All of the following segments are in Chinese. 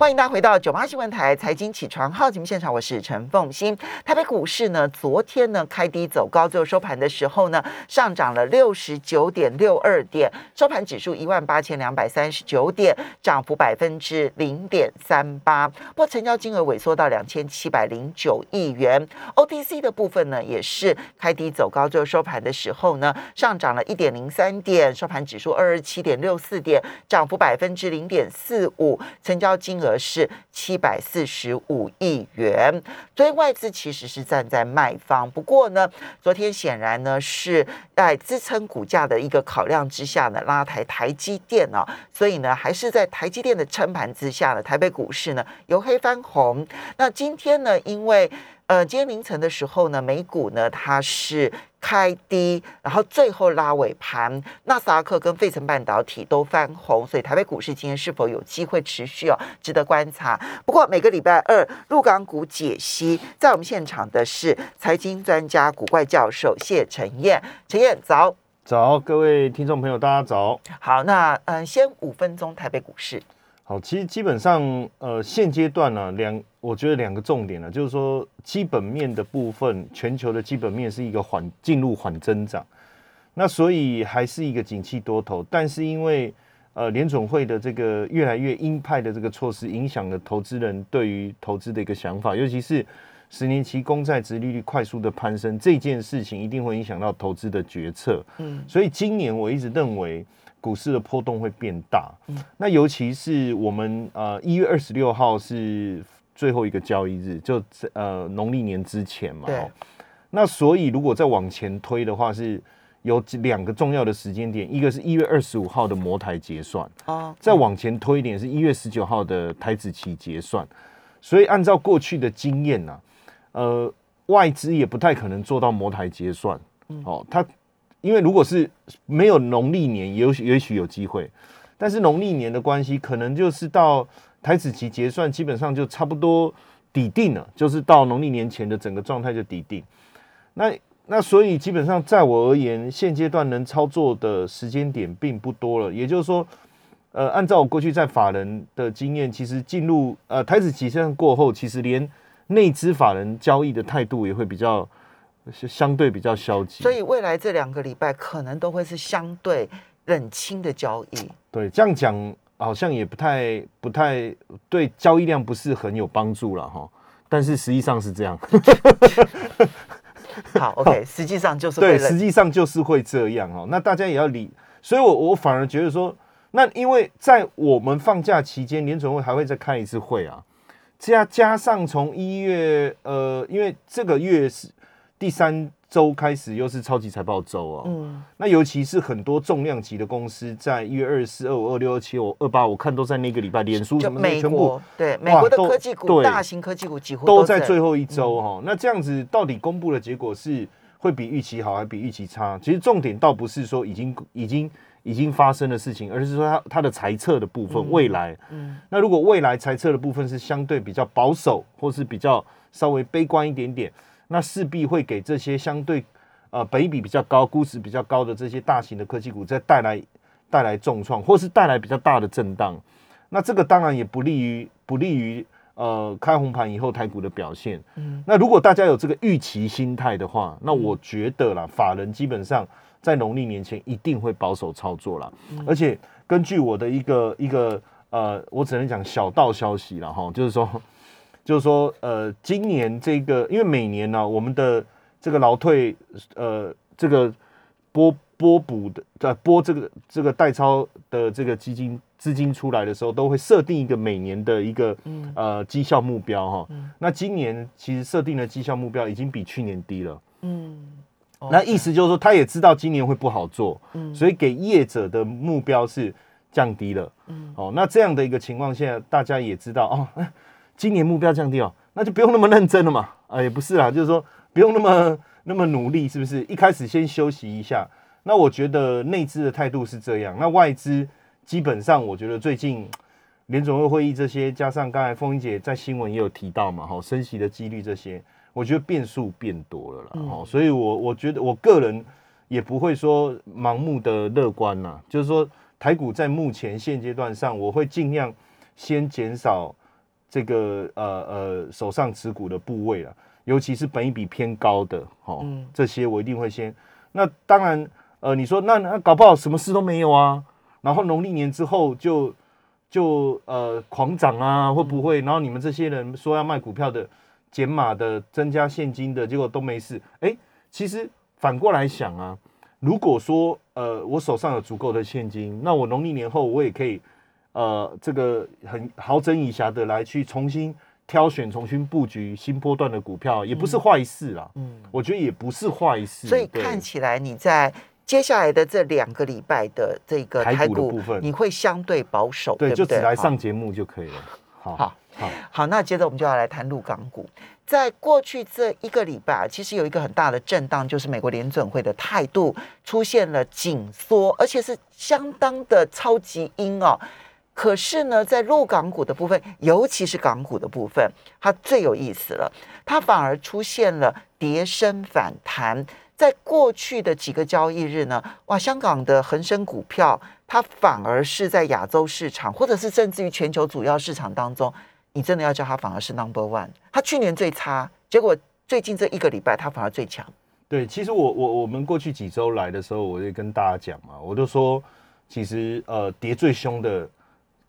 欢迎大家回到九八新闻台财经起床号节目现场，我是陈凤欣。台北股市呢，昨天呢开低走高，最后收盘的时候呢，上涨了六十九点六二点，收盘指数一万八千两百三十九点，涨幅百分之零点三八。不过成交金额萎缩到两千七百零九亿元。OTC 的部分呢，也是开低走高，最后收盘的时候呢，上涨了一点零三点，收盘指数二十七点六四点，涨幅百分之零点四五，成交金额。是七百四十五亿元，所以外资其实是站在卖方。不过呢，昨天显然呢是在支撑股价的一个考量之下呢，拉抬台积电啊，所以呢还是在台积电的撑盘之下呢，台北股市呢由黑翻红。那今天呢，因为呃今天凌晨的时候呢，美股呢它是。开低，然后最后拉尾盘，纳斯达克跟费城半导体都翻红，所以台北股市今天是否有机会持续哦，值得观察。不过每个礼拜二入港股解析，在我们现场的是财经专家古怪教授谢晨燕，陈燕早，早，各位听众朋友大家早。好，那嗯，先五分钟台北股市。好，其实基本上，呃，现阶段呢，两，我觉得两个重点呢，就是说基本面的部分，全球的基本面是一个缓进入缓增长，那所以还是一个景气多头，但是因为呃联总会的这个越来越鹰派的这个措施，影响了投资人对于投资的一个想法，尤其是十年期公债值利率快速的攀升，这件事情一定会影响到投资的决策。嗯，所以今年我一直认为。股市的波动会变大，那尤其是我们呃一月二十六号是最后一个交易日，就呃农历年之前嘛。那所以如果再往前推的话，是有两个重要的时间点，一个是一月二十五号的摩台结算，哦，再往前推一点是一月十九号的台子期结算。所以按照过去的经验呢，呃，外资也不太可能做到摩台结算，哦，他。因为如果是没有农历年，也许也许有机会，但是农历年的关系，可能就是到台子期结算，基本上就差不多底定了，就是到农历年前的整个状态就底定。那那所以基本上在我而言，现阶段能操作的时间点并不多了。也就是说，呃，按照我过去在法人的经验，其实进入呃台子期结算过后，其实连内资法人交易的态度也会比较。是相对比较消极，所以未来这两个礼拜可能都会是相对冷清的交易。对，这样讲好像也不太不太对，交易量不是很有帮助了哈。但是实际上是这样。好，OK，实际上就是对，实际上就是会这样哦。那大家也要理，所以我我反而觉得说，那因为在我们放假期间，联准会还会再开一次会啊，加加上从一月呃，因为这个月是。第三周开始又是超级财报周啊，嗯，那尤其是很多重量级的公司在一月二十四、二五、二六、二七、二八，我看都在那个礼拜，脸书什么的全部对美国的科技股、大型科技股几乎都在最后一周哈。那这样子到底公布的结果是会比预期好，还比预期差？其实重点倒不是说已经已经已经发生的事情，而是说它它的猜测的部分未来，嗯，那如果未来猜测的部分是相对比较保守，或是比较稍微悲观一点点。那势必会给这些相对呃北比比较高、估值比较高的这些大型的科技股再带来带来重创，或是带来比较大的震荡。那这个当然也不利于不利于呃开红盘以后台股的表现。嗯，那如果大家有这个预期心态的话，那我觉得啦，法人基本上在农历年前一定会保守操作了。而且根据我的一个一个呃，我只能讲小道消息了哈，就是说。就是说，呃，今年这个，因为每年呢，我们的这个劳退，呃，这个拨拨补的，在拨这个这个代超的这个基金资金出来的时候，都会设定一个每年的一个呃绩效目标哈。那今年其实设定的绩效目标已经比去年低了。嗯，那意思就是说，他也知道今年会不好做，嗯所以给业者的目标是降低了。嗯，哦，那这样的一个情况下，大家也知道哦。今年目标降低哦，那就不用那么认真了嘛。啊，也不是啦，就是说不用那么那么努力，是不是？一开始先休息一下。那我觉得内资的态度是这样，那外资基本上我觉得最近联总会会议这些，加上刚才凤英姐在新闻也有提到嘛，哈，升息的几率这些，我觉得变数变多了啦。哦，所以我我觉得我个人也不会说盲目的乐观啦，就是说台股在目前现阶段上，我会尽量先减少。这个呃呃手上持股的部位了，尤其是本一比偏高的哦，这些我一定会先。那当然，呃，你说那那搞不好什么事都没有啊，然后农历年之后就就呃狂涨啊，会不会？然后你们这些人说要卖股票的、减码的、增加现金的，结果都没事。哎，其实反过来想啊，如果说呃我手上有足够的现金，那我农历年后我也可以。呃，这个很好整以暇的来去重新挑选、重新布局新波段的股票，也不是坏事啦。嗯，我觉得也不是坏事。所以看起来你在接下来的这两个礼拜的这个台股的部分，你会相对保守，对，就只来上节目就可以了。好，好，好，那接着我们就要来谈陆港股。在过去这一个礼拜，其实有一个很大的震荡，就是美国联准会的态度出现了紧缩，而且是相当的超级阴哦。可是呢，在陆港股的部分，尤其是港股的部分，它最有意思了。它反而出现了跌升反弹。在过去的几个交易日呢，哇，香港的恒生股票，它反而是在亚洲市场，或者是甚至于全球主要市场当中，你真的要叫它反而是 number one。它去年最差，结果最近这一个礼拜，它反而最强。对，其实我我我们过去几周来的时候，我就跟大家讲嘛，我就说，其实呃，跌最凶的。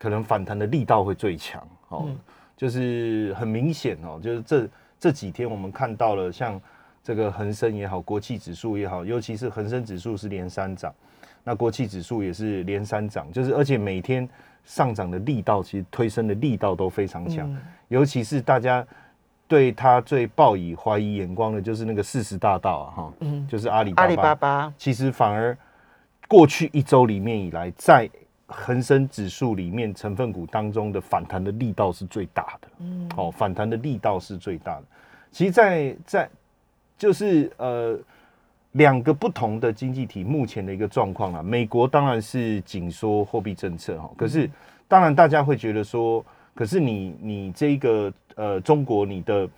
可能反弹的力道会最强哦，就是很明显哦，就是这这几天我们看到了，像这个恒生也好，国企指数也好，尤其是恒生指数是连三涨，那国企指数也是连三涨，就是而且每天上涨的力道，其实推升的力道都非常强，尤其是大家对他最抱以怀疑眼光的，就是那个四十大道啊，哈，嗯，就是阿里阿里巴巴，其实反而过去一周里面以来在。恒生指数里面成分股当中的反弹的力道是最大的，嗯，哦，反弹的力道是最大的。其实，在在就是呃两个不同的经济体目前的一个状况啊，美国当然是紧缩货币政策哈，可是当然大家会觉得说，可是你你这个呃中国你的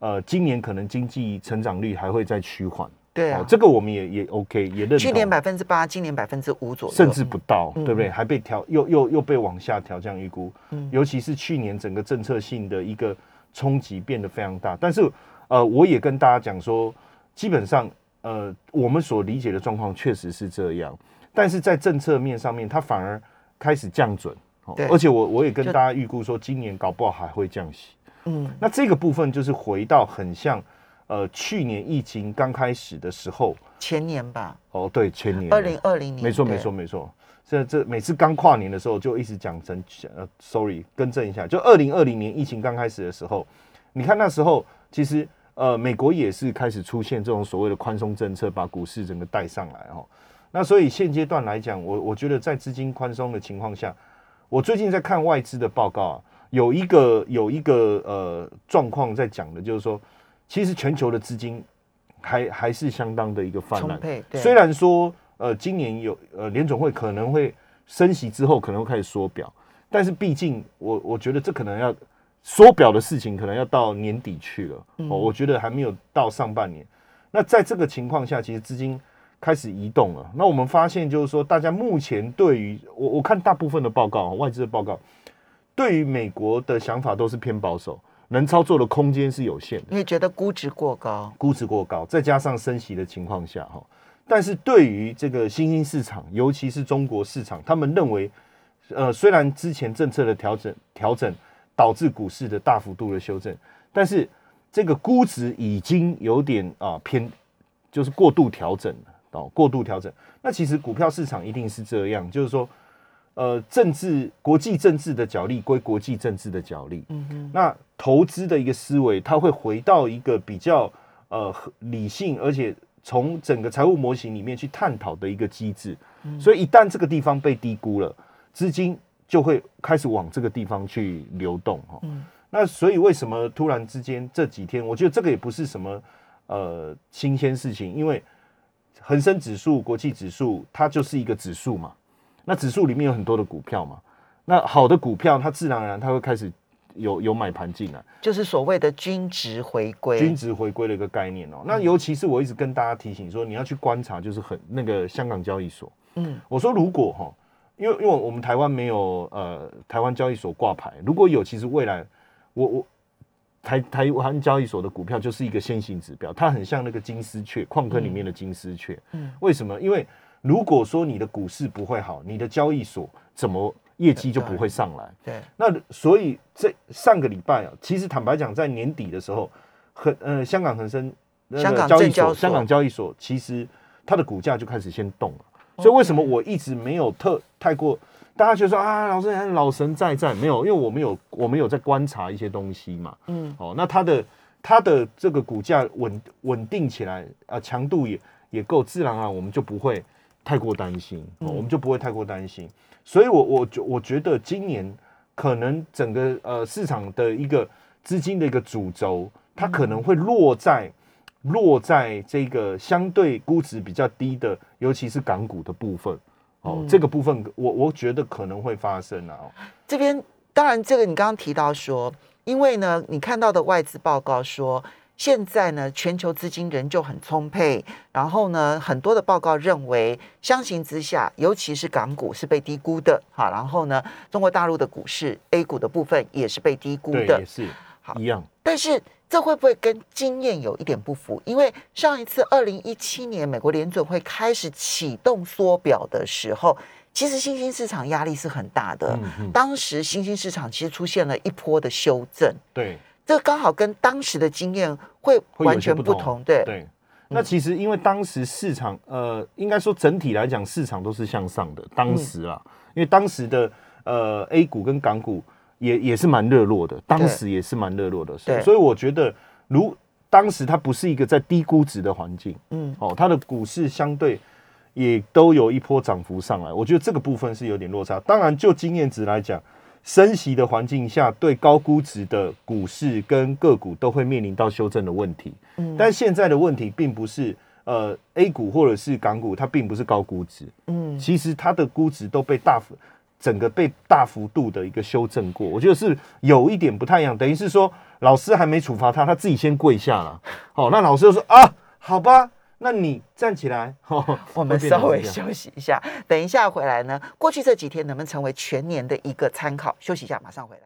呃今年可能经济成长率还会再趋缓。对啊，这个我们也也 OK，也认同。去年百分之八，今年百分之五左右，甚至不到，对不对？还被调，又又又被往下调降预估。嗯，尤其是去年整个政策性的一个冲击变得非常大。但是，呃，我也跟大家讲说，基本上，呃，我们所理解的状况确实是这样。但是在政策面上面，它反而开始降准。对，而且我我也跟大家预估说，今年搞不好还会降息。嗯，那这个部分就是回到很像。呃，去年疫情刚开始的时候，前年吧。哦，对，前年，二零二零年，没错，没错，没错。这这每次刚跨年的时候，就一直讲成呃，sorry，更正一下，就二零二零年疫情刚开始的时候，你看那时候其实呃，美国也是开始出现这种所谓的宽松政策，把股市整个带上来哦。那所以现阶段来讲，我我觉得在资金宽松的情况下，我最近在看外资的报告啊，有一个有一个呃状况在讲的，就是说。其实全球的资金还还是相当的一个泛滥，虽然说呃今年有呃联总会可能会升息之后可能会开始缩表，但是毕竟我我觉得这可能要缩表的事情可能要到年底去了，哦，我觉得还没有到上半年。那在这个情况下，其实资金开始移动了。那我们发现就是说，大家目前对于我我看大部分的报告，外资的报告，对于美国的想法都是偏保守。能操作的空间是有限的，你也觉得估值过高，估值过高，再加上升息的情况下，哈。但是对于这个新兴市场，尤其是中国市场，他们认为，呃，虽然之前政策的调整调整导致股市的大幅度的修正，但是这个估值已经有点啊偏，就是过度调整了哦，过度调整。那其实股票市场一定是这样，就是说。呃，政治国际政治的角力归国际政治的角力，嗯哼，那投资的一个思维，它会回到一个比较呃理性，而且从整个财务模型里面去探讨的一个机制。所以一旦这个地方被低估了，资金就会开始往这个地方去流动哈。那所以为什么突然之间这几天，我觉得这个也不是什么呃新鲜事情，因为恒生指数、国际指数，它就是一个指数嘛。那指数里面有很多的股票嘛，那好的股票它自然而然它会开始有有买盘进来，就是所谓的均值回归，均值回归的一个概念哦。那尤其是我一直跟大家提醒说，你要去观察，就是很那个香港交易所，嗯，我说如果哈，因为因为我们台湾没有呃台湾交易所挂牌，如果有，其实未来我我台台湾交易所的股票就是一个先行指标，它很像那个金丝雀矿坑里面的金丝雀。嗯为什么？因为如果说你的股市不会好，你的交易所怎么业绩就不会上来？对，那所以这上个礼拜啊，其实坦白讲，在年底的时候，很呃，香港恒生那个香港交易所，香港交易所其实它的股价就开始先动了。所以为什么我一直没有特太过，大家觉得说啊，老师老神在在没有，因为我们有我们有在观察一些东西嘛。嗯，哦，那它的它的这个股价稳稳定起来啊，强度也也够，自然而然我们就不会太过担心，我们就不会太过担心。所以我我觉我觉得今年可能整个呃市场的一个资金的一个主轴，它可能会落在。落在这个相对估值比较低的，尤其是港股的部分，哦，嗯这个部分我我觉得可能会发生啊。哦这边当然，这个你刚刚提到说，因为呢，你看到的外资报告说，现在呢，全球资金仍旧很充沛，然后呢，很多的报告认为，相形之下，尤其是港股是被低估的，哈，然后呢，中国大陆的股市 A 股的部分也是被低估，的也，是好一样。但是这会不会跟经验有一点不符？因为上一次二零一七年美国联准会开始启动缩表的时候，其实新兴市场压力是很大的。当时新兴市场其实出现了一波的修正，对。这刚好跟当时的经验会完全不同。对，对，那其实因为当时市场，呃，应该说整体来讲，市场都是向上的。当时啊，因为当时的呃 A 股跟港股也也是蛮热络的，当时也是蛮热络的，所以对。所以我觉得，如当时它不是一个在低估值的环境，嗯，哦，它的股市相对也都有一波涨幅上来，我觉得这个部分是有点落差。当然，就经验值来讲，升息的环境下，对高估值的股市跟个股都会面临到修正的问题。嗯。但现在的问题并不是呃 A 股或者是港股，它并不是高估值，嗯，其实它的估值都被大幅整个被大幅度的一个修正过，我觉得是有一点不太一样，等于是说老师还没处罚他，他自己先跪下了。好、那老师就说啊，好吧，那你站起来。哦、我们稍微休息一下，等一下回来呢，过去这几天能不能成为全年的一个参考？休息一下，马上回来。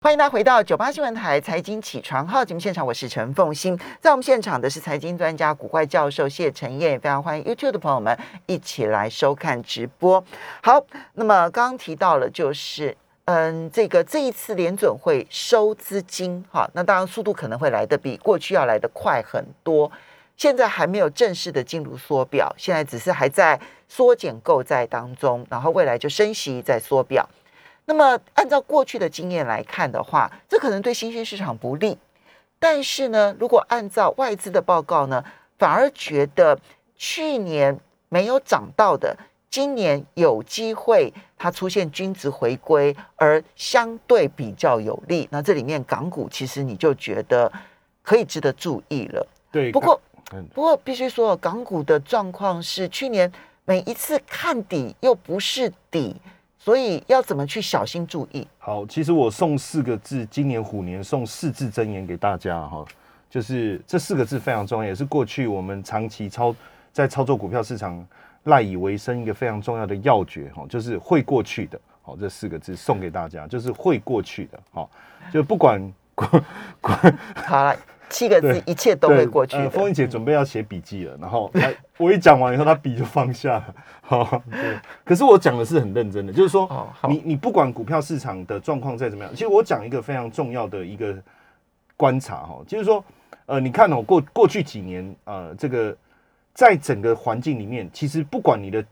欢迎大家回到九八新闻台财经起床号节目现场，我是陈凤欣，在我们现场的是财经专家古怪教授谢晨燕，也非常欢迎 YouTube 的朋友们一起来收看直播。好，那么刚刚提到了就是。嗯，这个这一次联准会收资金，哈，那当然速度可能会来的比过去要来的快很多。现在还没有正式的进入缩表，现在只是还在缩减购债当中，然后未来就升息再缩表。那么按照过去的经验来看的话，这可能对新兴市场不利。但是呢，如果按照外资的报告呢，反而觉得去年没有涨到的，今年有机会它出现均值回归，而相对比较有利。那这里面港股其实你就觉得可以值得注意了。对，不过嗯不过必须说，港股的状况是去年每一次看底又不是底，所以要怎么去小心注意？好，其实我送四个字，今年虎年送四字真言给大家哈，就是这四个字非常重要，也是过去我们长期操在操作股票市场赖以为生一个非常重要的要诀哈，就是会过去的。好，这四个字送给大家，就是会过去的。好，就不管 好了，七个字，一切都会过去。风云姐准备要写笔记了，然后她我一讲完以后，她笔就放下了。好，对。可是我讲的是很认真的，就是说，你你不管股票市场的状况再怎么样，其实我讲一个非常重要的一个观察哈，就是说，呃，你看哦，过过去几年，呃，这个在整个环境里面，其实不管你的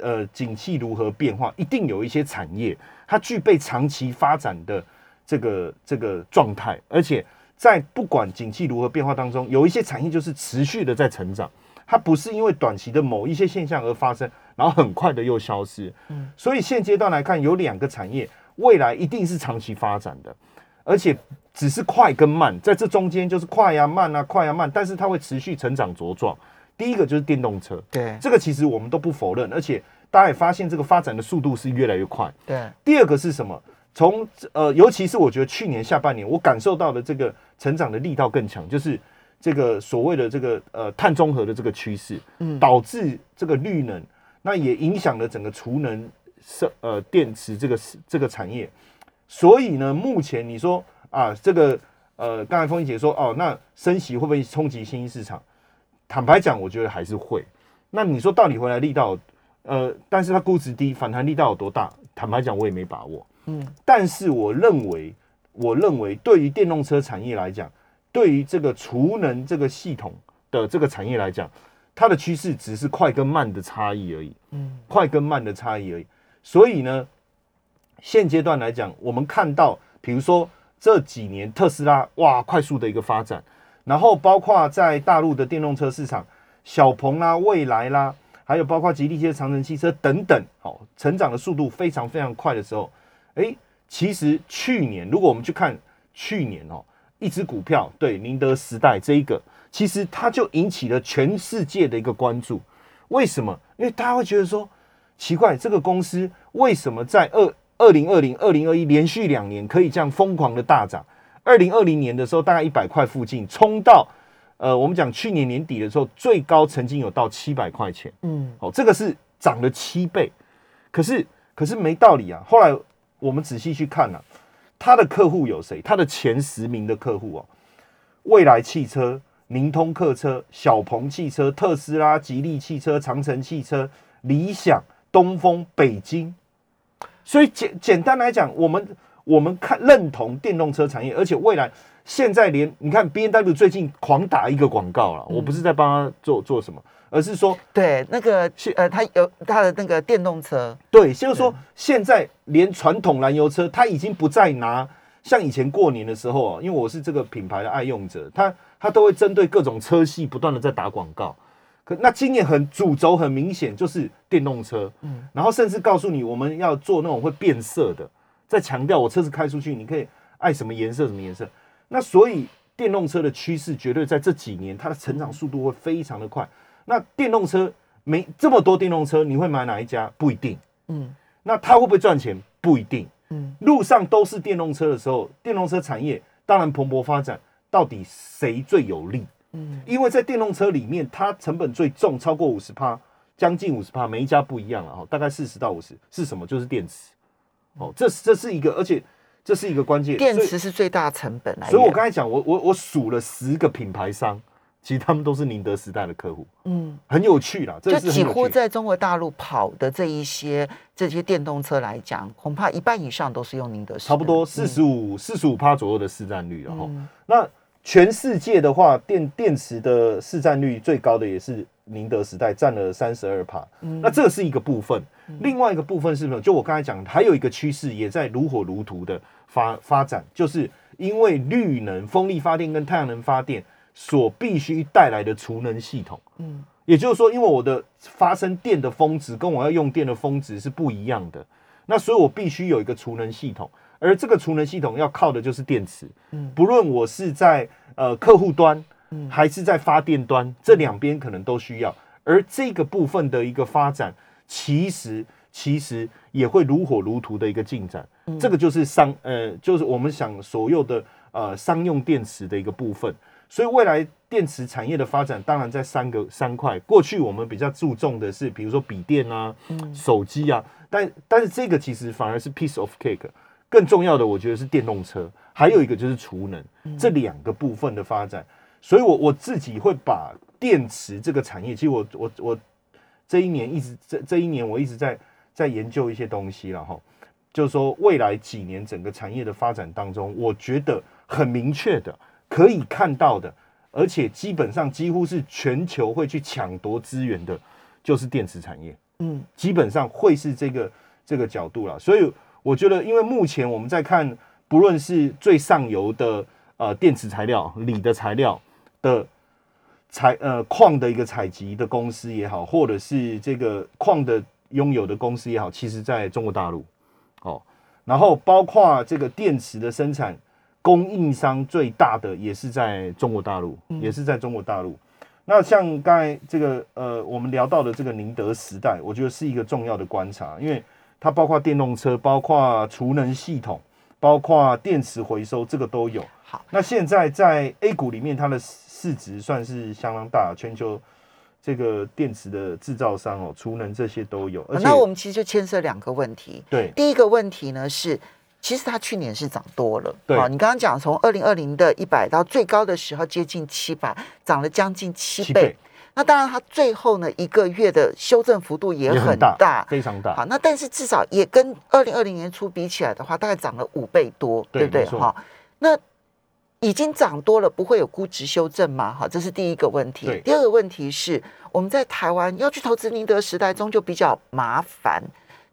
呃景气如何变化，一定有一些产业它具备长期发展的这个这个状态，而且在不管景气如何变化当中，有一些产业就是持续的在成长，它不是因为短期的某一些现象而发生，然后很快的又消失。嗯所以现阶段来看，有两个产业未来一定是长期发展的，而且只是快跟慢，在这中间就是快呀、慢啊、快呀、慢，但是它会持续成长茁壮。第一个就是电动车，对这个其实我们都不否认，而且大家也发现这个发展的速度是越来越快。对，第二个是什么？从呃，尤其是我觉得去年下半年，我感受到的这个成长的力道更强，就是这个所谓的这个呃碳中和的这个趋势，嗯导致这个绿能，那也影响了整个储能、是呃电池这个这个产业。所以呢，目前你说啊，这个呃，刚才风英姐说哦，那升息会不会冲击新兴市场？坦白讲，我觉得还是会。那你说到底回来力道，呃，但是它估值低，反弹力道有多大？坦白讲，我也没把握。嗯，但是我认为，我认为对于电动车产业来讲，对于这个储能这个系统的这个产业来讲，它的趋势只是快跟慢的差异而已。嗯，快跟慢的差异而已。所以呢，现阶段来讲，我们看到，比如说这几年特斯拉哇，快速的一个发展，然后包括在大陆的电动车市场，小鹏啦、蔚来啦，还有包括吉利汽车、长城汽车等等，好，成长的速度非常非常快的时候，哎，其实去年如果我们去看去年哦，一只股票对宁德时代这一个，其实它就引起了全世界的一个关注。为什么？因为大家会觉得说。奇怪，这个公司为什么在二二零二零、二零二一连续两年可以这样疯狂的大涨？二零二零年的时候大概一百块附近，冲到呃，我们讲去年年底的时候，最高曾经有到七百块钱。嗯，哦，这个是涨了七倍。可是，可是没道理啊。后来我们仔细去看呢，他的客户有谁？他的前十名的客户哦，未来汽车、宁通客车、小鹏汽车、特斯拉、吉利汽车、长城汽车、理想。东风、北京，所以简简单来讲，我们我们看认同电动车产业，而且未来现在连你看 B N W 最近狂打一个广告了，我不是在帮他做做什么，而是说对那个呃，他有他的那个电动车，对，就是说现在连传统燃油车，他已经不再拿像以前过年的时候啊，因为我是这个品牌的爱用者，他他都会针对各种车系不断的在打广告。可那今年很主轴很明显就是电动车，嗯，然后甚至告诉你我们要做那种会变色的，在强调我车子开出去你可以爱什么颜色什么颜色。那所以电动车的趋势绝对在这几年它的成长速度会非常的快。那电动车没这么多电动车，你会买哪一家？不一定，嗯。那它会不会赚钱？不一定，嗯。路上都是电动车的时候，电动车产业当然蓬勃发展，到底谁最有利？嗯，因为在电动车里面，它成本最重，超过五十趴，将近五十趴，每一家不一样了哈，大概四十到五十，是什么？就是电池。哦，这这是一个，而且这是一个关键，电池是最大成本。所以我刚才讲，我我我数了十个品牌商，其实他们都是宁德时代的客户。嗯，很有趣啦，就几乎在中国大陆跑的这一些这些电动车来讲，恐怕一半以上都是用宁德时代，差不多四十五四十五帕左右的市占率了哈。那全世界的话，电电池的市占率最高的也是宁德时代，占了三十二帕。那这个是一个部分，另外一个部分是什么？就我刚才讲，还有一个趋势也在如火如荼的发发展，就是因为绿能、风力发电跟太阳能发电所必须带来的储能系统。嗯，也就是说，因为我的发生电的峰值跟我要用电的峰值是不一样的，那所以我必须有一个储能系统。而这个储能系统要靠的就是电池，嗯，不论我是在呃客户端，嗯，还是在发电端，这两边可能都需要。而这个部分的一个发展，其实其实也会如火如荼的一个进展。这个就是商呃，就是我们想所有的呃商用电池的一个部分。所以未来电池产业的发展，当然在三个三块。过去我们比较注重的是，比如说笔电啊，手机啊，但但是这个其实反而是 piece of cake。更重要的，我觉得是电动车，还有一个就是储能这两个部分的发展。所以，我我自己会把电池这个产业，其实我我我这一年一直这这一年我一直在在研究一些东西了哈。就是说，未来几年整个产业的发展当中，我觉得很明确的可以看到的，而且基本上几乎是全球会去抢夺资源的，就是电池产业。嗯，基本上会是这个这个角度了。所以。我觉得，因为目前我们在看，不论是最上游的呃电池材料、锂的材料的采呃矿的一个采集的公司也好，或者是这个矿的拥有的公司也好，其实在中国大陆哦。然后包括这个电池的生产供应商最大的也是在中国大陆，也是在中国大陆。那像刚才这个呃我们聊到的这个宁德时代，我觉得是一个重要的观察，因为。它包括电动车，包括储能系统，包括电池回收，这个都有。好，那现在在 A 股里面，它的市值算是相当大，全球这个电池的制造商哦，储能这些都有。那我们其实就牵涉两个问题。对，第一个问题呢是其实它去年是涨多了，对好，你刚刚讲从二零二零的一百到最高的时候接近七百，涨了将近七倍。那当然，它最后呢一个月的修正幅度也很大，非常大。好，那但是至少也跟二零二零年初比起来的话，大概涨了五倍多，对不对？哈，那已经涨多了，不会有估值修正吗？好，这是第一个问题。第二个问题是，我们在台湾要去投资宁德时代，终究比较麻烦。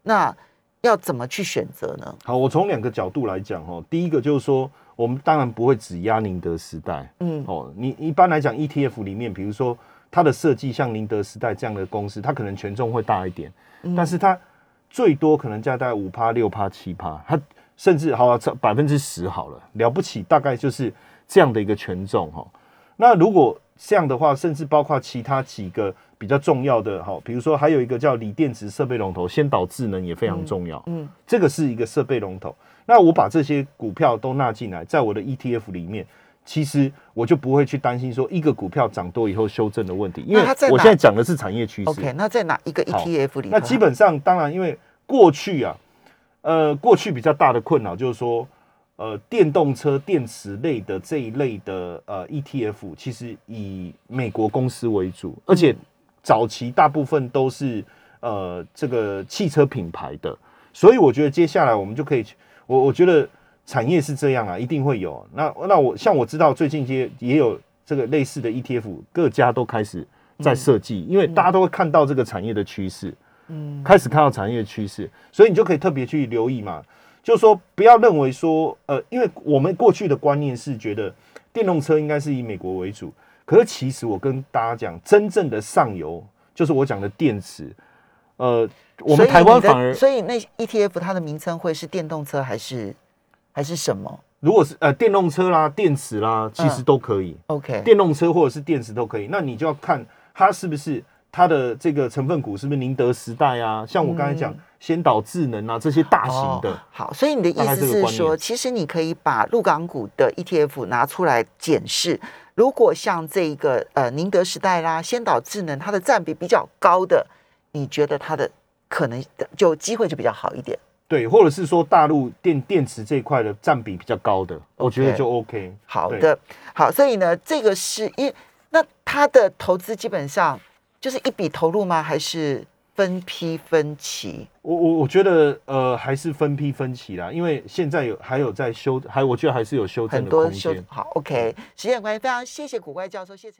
那要怎么去选择呢？好，我从两个角度来讲哦。第一个就是说，我们当然不会只压宁德时代嗯，哦。你一般来讲，ETF 里面，比如说它的设计像宁德时代这样的公司，它可能权重会大一点，嗯但是它最多可能加大概五趴、六趴、七趴，它甚至好百分之十好了，了不起，大概就是这样的一个权重哈。那如果这样的话，甚至包括其他几个比较重要的哈，比如说还有一个叫锂电池设备龙头，先导智能也非常重要。嗯，这个是一个设备龙头。那我把这些股票都纳进来，在我的 ETF 里面，其实我就不会去担心说一个股票涨多以后修正的问题，因为我现在讲的是产业趋势。OK，那在哪一个 ETF 里头？那基本上，当然，因为过去啊，呃，过去比较大的困扰就是说，呃，电动车电池类的这一类的呃 ETF，其实以美国公司为主，而且早期大部分都是呃这个汽车品牌的，所以我觉得接下来我们就可以去，我我觉得产业是这样啊，一定会有。那那我像我知道最近也也有这个类似的 ETF，各家都开始在设计，因为大家都会看到这个产业的趋势。嗯开始看到产业趋势，所以你就可以特别去留意嘛。就是说，不要认为说，呃，因为我们过去的观念是觉得电动车应该是以美国为主，可是其实我跟大家讲，真正的上游就是我讲的电池，呃，我们台湾反而所以那 ETF 它的名称会是电动车还是还是什么如果是呃电动车啦、电池啦，其实嗯都可以，？OK，电动车或者是电池都可以。那你就要看它是不是它的这个成分股是不是宁德时代啊，像我刚才讲嗯先导智能啊这些大型的。哦好，所以你的意思是说，其实你可以把陆港股的 ETF 拿出来检视，如果像这个呃宁德时代啦、先导智能，它的占比比较高的，你觉得它的可能就机会就比较好一点。对，或者是说大陆电电池这一块的占比比较高的，我觉得就 OK。好的，好，所以呢，这个是因为那它的投资基本上就是一笔投入吗？还是分批分期？我我我觉得呃还是分批分期啦，因为现在有还有在修，还我觉得还是有修正很多修。好，OK。时间关系，非常谢谢古怪教授，谢谢。